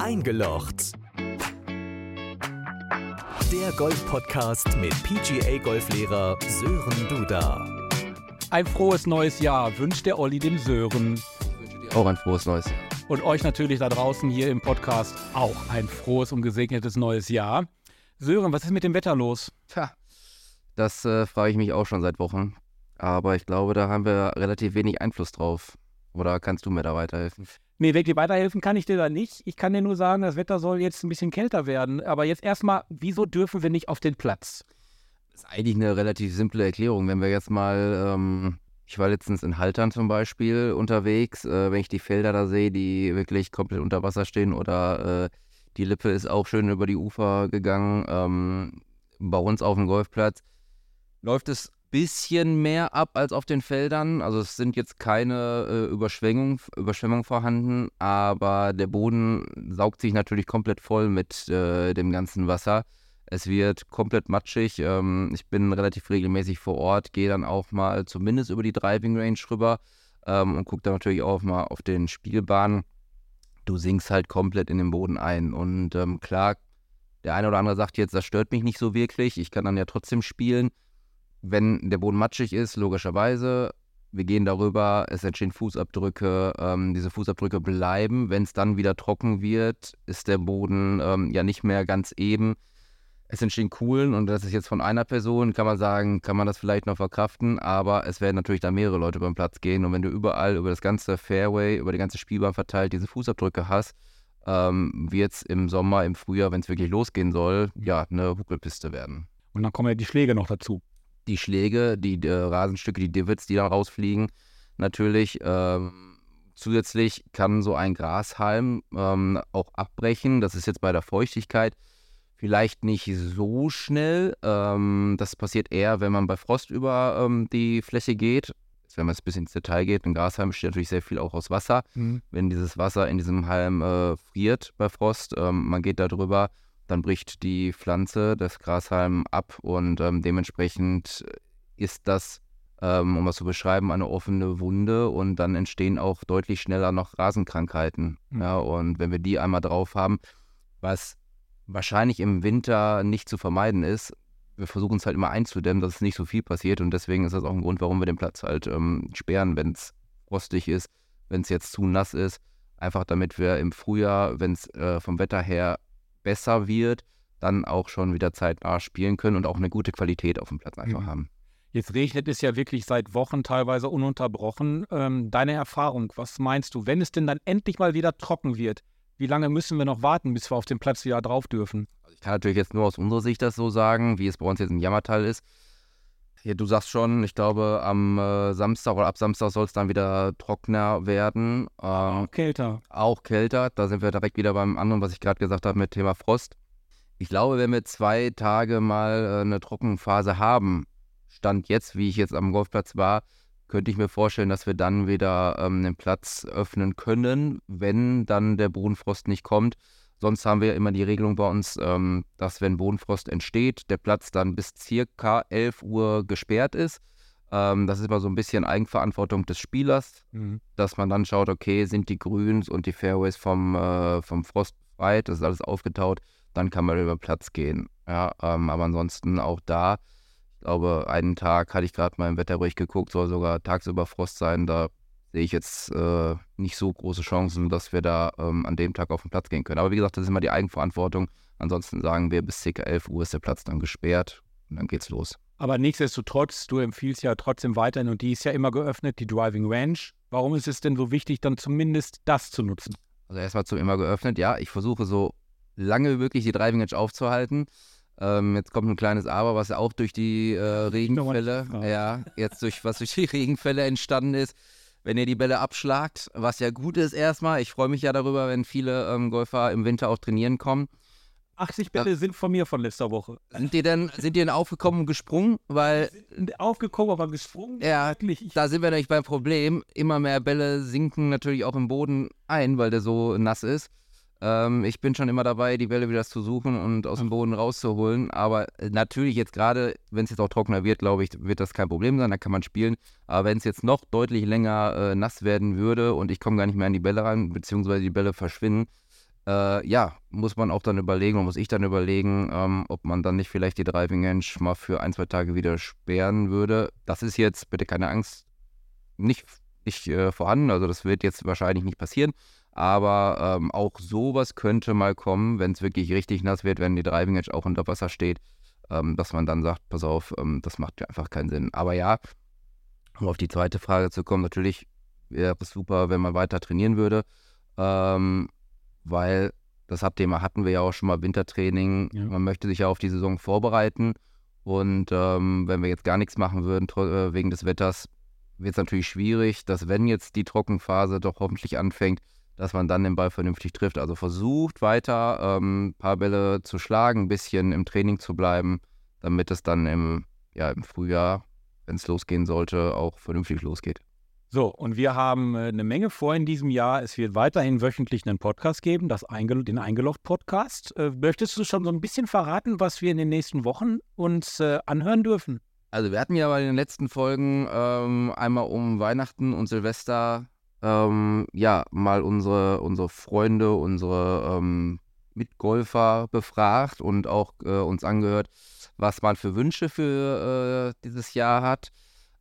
Eingelocht. Der Golf-Podcast mit PGA-Golflehrer Sören Duda. Ein frohes neues Jahr wünscht der Olli dem Sören. Auch ein frohes neues Jahr. Und euch natürlich da draußen hier im Podcast auch ein frohes und gesegnetes neues Jahr. Sören, was ist mit dem Wetter los? Tja, das äh, frage ich mich auch schon seit Wochen. Aber ich glaube, da haben wir relativ wenig Einfluss drauf. Oder kannst du mir da weiterhelfen? Nee, wirklich weiterhelfen kann ich dir da nicht. Ich kann dir nur sagen, das Wetter soll jetzt ein bisschen kälter werden. Aber jetzt erstmal, wieso dürfen wir nicht auf den Platz? Das ist eigentlich eine relativ simple Erklärung. Wenn wir jetzt mal, ähm, ich war letztens in Haltern zum Beispiel unterwegs, äh, wenn ich die Felder da sehe, die wirklich komplett unter Wasser stehen oder äh, die Lippe ist auch schön über die Ufer gegangen. Ähm, bei uns auf dem Golfplatz läuft es bisschen mehr ab als auf den Feldern. Also es sind jetzt keine äh, Überschwemmung, Überschwemmung vorhanden, aber der Boden saugt sich natürlich komplett voll mit äh, dem ganzen Wasser. Es wird komplett matschig. Ähm, ich bin relativ regelmäßig vor Ort, gehe dann auch mal zumindest über die Driving Range rüber ähm, und gucke dann natürlich auch mal auf den Spielbahnen. Du sinkst halt komplett in den Boden ein. Und ähm, klar, der eine oder andere sagt jetzt, das stört mich nicht so wirklich. Ich kann dann ja trotzdem spielen wenn der Boden matschig ist, logischerweise, wir gehen darüber, es entstehen Fußabdrücke, ähm, diese Fußabdrücke bleiben. Wenn es dann wieder trocken wird, ist der Boden ähm, ja nicht mehr ganz eben. Es entstehen Kuhlen und das ist jetzt von einer Person, kann man sagen, kann man das vielleicht noch verkraften, aber es werden natürlich da mehrere Leute beim Platz gehen und wenn du überall über das ganze Fairway, über die ganze Spielbahn verteilt diese Fußabdrücke hast, ähm, wird es im Sommer, im Frühjahr, wenn es wirklich losgehen soll, ja, eine Huckelpiste werden. Und dann kommen ja die Schläge noch dazu die Schläge, die äh, Rasenstücke, die Divots, die da rausfliegen, natürlich. Ähm, zusätzlich kann so ein Grashalm ähm, auch abbrechen. Das ist jetzt bei der Feuchtigkeit vielleicht nicht so schnell. Ähm, das passiert eher, wenn man bei Frost über ähm, die Fläche geht. Wenn man jetzt ein bisschen ins Detail geht, ein Grashalm besteht natürlich sehr viel auch aus Wasser. Mhm. Wenn dieses Wasser in diesem Halm äh, friert bei Frost, ähm, man geht da drüber, dann bricht die Pflanze, das Grashalm ab und ähm, dementsprechend ist das, ähm, um das zu beschreiben, eine offene Wunde und dann entstehen auch deutlich schneller noch Rasenkrankheiten. Mhm. Ja, und wenn wir die einmal drauf haben, was wahrscheinlich im Winter nicht zu vermeiden ist, wir versuchen es halt immer einzudämmen, dass es nicht so viel passiert und deswegen ist das auch ein Grund, warum wir den Platz halt ähm, sperren, wenn es frostig ist, wenn es jetzt zu nass ist. Einfach damit wir im Frühjahr, wenn es äh, vom Wetter her besser wird, dann auch schon wieder zeitnah spielen können und auch eine gute Qualität auf dem Platz einfach mhm. haben. Jetzt regnet es ja wirklich seit Wochen teilweise ununterbrochen. Ähm, deine Erfahrung, was meinst du, wenn es denn dann endlich mal wieder trocken wird, wie lange müssen wir noch warten, bis wir auf dem Platz wieder drauf dürfen? Also ich kann natürlich jetzt nur aus unserer Sicht das so sagen, wie es bei uns jetzt im Jammertal ist. Ja, du sagst schon, ich glaube, am äh, Samstag oder ab Samstag soll es dann wieder trockener werden. Ähm, auch kälter. Auch kälter. Da sind wir direkt wieder beim anderen, was ich gerade gesagt habe mit Thema Frost. Ich glaube, wenn wir zwei Tage mal äh, eine Trockenphase haben, Stand jetzt, wie ich jetzt am Golfplatz war, könnte ich mir vorstellen, dass wir dann wieder ähm, den Platz öffnen können, wenn dann der Bodenfrost nicht kommt. Sonst haben wir immer die Regelung bei uns, ähm, dass wenn Bodenfrost entsteht, der Platz dann bis circa 11 Uhr gesperrt ist. Ähm, das ist immer so ein bisschen Eigenverantwortung des Spielers, mhm. dass man dann schaut, okay, sind die Grüns und die Fairways vom, äh, vom Frost frei, das ist alles aufgetaut, dann kann man über Platz gehen. Ja, ähm, aber ansonsten auch da, ich glaube, einen Tag hatte ich gerade mal im Wetterbericht geguckt, soll sogar tagsüber Frost sein, da sehe ich jetzt äh, nicht so große Chancen, dass wir da ähm, an dem Tag auf den Platz gehen können. Aber wie gesagt, das ist immer die Eigenverantwortung. Ansonsten sagen wir, bis ca. 11 Uhr ist der Platz dann gesperrt und dann geht's los. Aber nichtsdestotrotz, du empfiehlst ja trotzdem weiterhin und die ist ja immer geöffnet, die Driving Range. Warum ist es denn so wichtig, dann zumindest das zu nutzen? Also erstmal zum immer geöffnet, ja, ich versuche so lange wie möglich die Driving Range aufzuhalten. Ähm, jetzt kommt ein kleines Aber, was ja auch durch die äh, Regenfälle, ja, jetzt durch was durch die Regenfälle entstanden ist wenn ihr die Bälle abschlagt, was ja gut ist erstmal. Ich freue mich ja darüber, wenn viele ähm, Golfer im Winter auch trainieren kommen. 80 Bälle sind von mir von letzter Woche. Sind die denn, sind die denn aufgekommen und gesprungen? Weil, sind aufgekommen, aber gesprungen? Ja, Wirklich? da sind wir nämlich beim Problem. Immer mehr Bälle sinken natürlich auch im Boden ein, weil der so nass ist. Ähm, ich bin schon immer dabei, die Bälle wieder zu suchen und aus dem Boden rauszuholen. Aber äh, natürlich jetzt gerade, wenn es jetzt auch trockener wird, glaube ich, wird das kein Problem sein. Da kann man spielen. Aber wenn es jetzt noch deutlich länger äh, nass werden würde und ich komme gar nicht mehr an die Bälle ran, beziehungsweise die Bälle verschwinden, äh, ja, muss man auch dann überlegen, oder muss ich dann überlegen, ähm, ob man dann nicht vielleicht die Driving Range mal für ein, zwei Tage wieder sperren würde. Das ist jetzt, bitte keine Angst, nicht, nicht äh, vorhanden. Also das wird jetzt wahrscheinlich nicht passieren. Aber ähm, auch sowas könnte mal kommen, wenn es wirklich richtig nass wird, wenn die Driving Edge auch unter Wasser steht, ähm, dass man dann sagt, pass auf, ähm, das macht einfach keinen Sinn. Aber ja, um auf die zweite Frage zu kommen, natürlich wäre es super, wenn man weiter trainieren würde, ähm, weil das Thema hatten wir ja auch schon mal Wintertraining. Ja. Man möchte sich ja auf die Saison vorbereiten. Und ähm, wenn wir jetzt gar nichts machen würden äh, wegen des Wetters, wird es natürlich schwierig, dass wenn jetzt die Trockenphase doch hoffentlich anfängt, dass man dann den Ball vernünftig trifft. Also versucht weiter ein ähm, paar Bälle zu schlagen, ein bisschen im Training zu bleiben, damit es dann im, ja, im Frühjahr, wenn es losgehen sollte, auch vernünftig losgeht. So, und wir haben äh, eine Menge vor in diesem Jahr. Es wird weiterhin wöchentlich einen Podcast geben, das Einge den Eingelocht-Podcast. Äh, möchtest du schon so ein bisschen verraten, was wir in den nächsten Wochen uns äh, anhören dürfen? Also wir hatten ja bei den letzten Folgen ähm, einmal um Weihnachten und Silvester ähm, ja mal unsere, unsere Freunde, unsere ähm, Mitgolfer befragt und auch äh, uns angehört, was man für Wünsche für äh, dieses Jahr hat.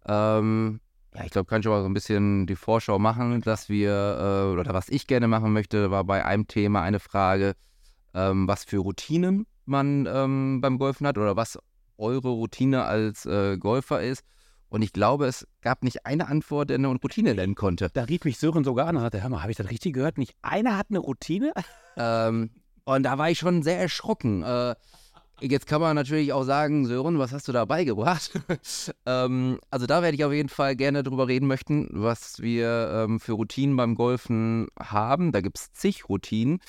Ähm, ja, ich glaube, kann schon mal so ein bisschen die Vorschau machen, dass wir, äh, oder was ich gerne machen möchte, war bei einem Thema eine Frage, ähm, was für Routinen man ähm, beim Golfen hat oder was eure Routine als äh, Golfer ist. Und ich glaube, es gab nicht eine Antwort, der eine Routine nennen konnte. Da rief mich Sören sogar an und sagte, hör mal, habe ich das richtig gehört? Nicht einer hat eine Routine? ähm, und da war ich schon sehr erschrocken. Äh, jetzt kann man natürlich auch sagen, Sören, was hast du da beigebracht? ähm, also da werde ich auf jeden Fall gerne drüber reden möchten, was wir ähm, für Routinen beim Golfen haben. Da gibt es zig Routinen.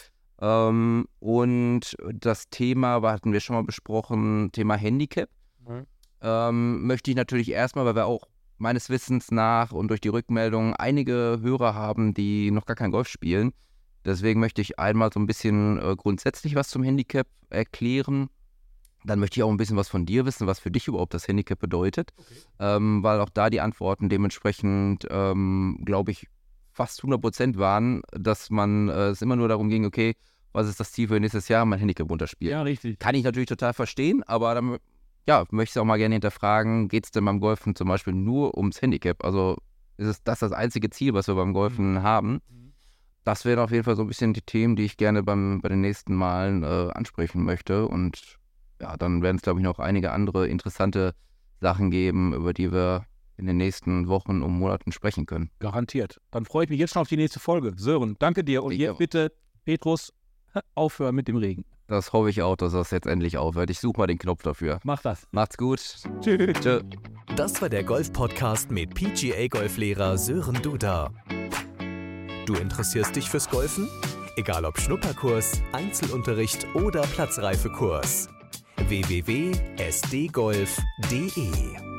Ähm, und das Thema, hatten wir schon mal besprochen, Thema Handicap. Mhm. Ähm, möchte ich natürlich erstmal, weil wir auch meines Wissens nach und durch die Rückmeldung einige Hörer haben, die noch gar kein Golf spielen. Deswegen möchte ich einmal so ein bisschen äh, grundsätzlich was zum Handicap erklären. Dann möchte ich auch ein bisschen was von dir wissen, was für dich überhaupt das Handicap bedeutet. Okay. Ähm, weil auch da die Antworten dementsprechend, ähm, glaube ich, fast 100 Prozent waren, dass man äh, es immer nur darum ging, okay, was ist das Ziel für nächstes Jahr, mein Handicap runterspielen. Ja, richtig. Kann ich natürlich total verstehen, aber dann ja, möchte ich auch mal gerne hinterfragen, geht es denn beim Golfen zum Beispiel nur ums Handicap? Also ist es das das einzige Ziel, was wir beim Golfen mhm. haben? Mhm. Das wären auf jeden Fall so ein bisschen die Themen, die ich gerne beim, bei den nächsten Malen äh, ansprechen möchte. Und ja, dann werden es, glaube ich, noch einige andere interessante Sachen geben, über die wir in den nächsten Wochen und Monaten sprechen können. Garantiert. Dann freue ich mich jetzt schon auf die nächste Folge. Sören, danke dir. Und hier bitte, Petrus, aufhören mit dem Regen. Das hoffe ich auch, dass das jetzt endlich aufhört. Ich suche mal den Knopf dafür. Mach das. Macht's gut. Tschüss. Tschö. Das war der Golf-Podcast mit PGA-Golflehrer Sören Duda. Du interessierst dich fürs Golfen? Egal ob Schnupperkurs, Einzelunterricht oder Platzreifekurs. www.sdgolf.de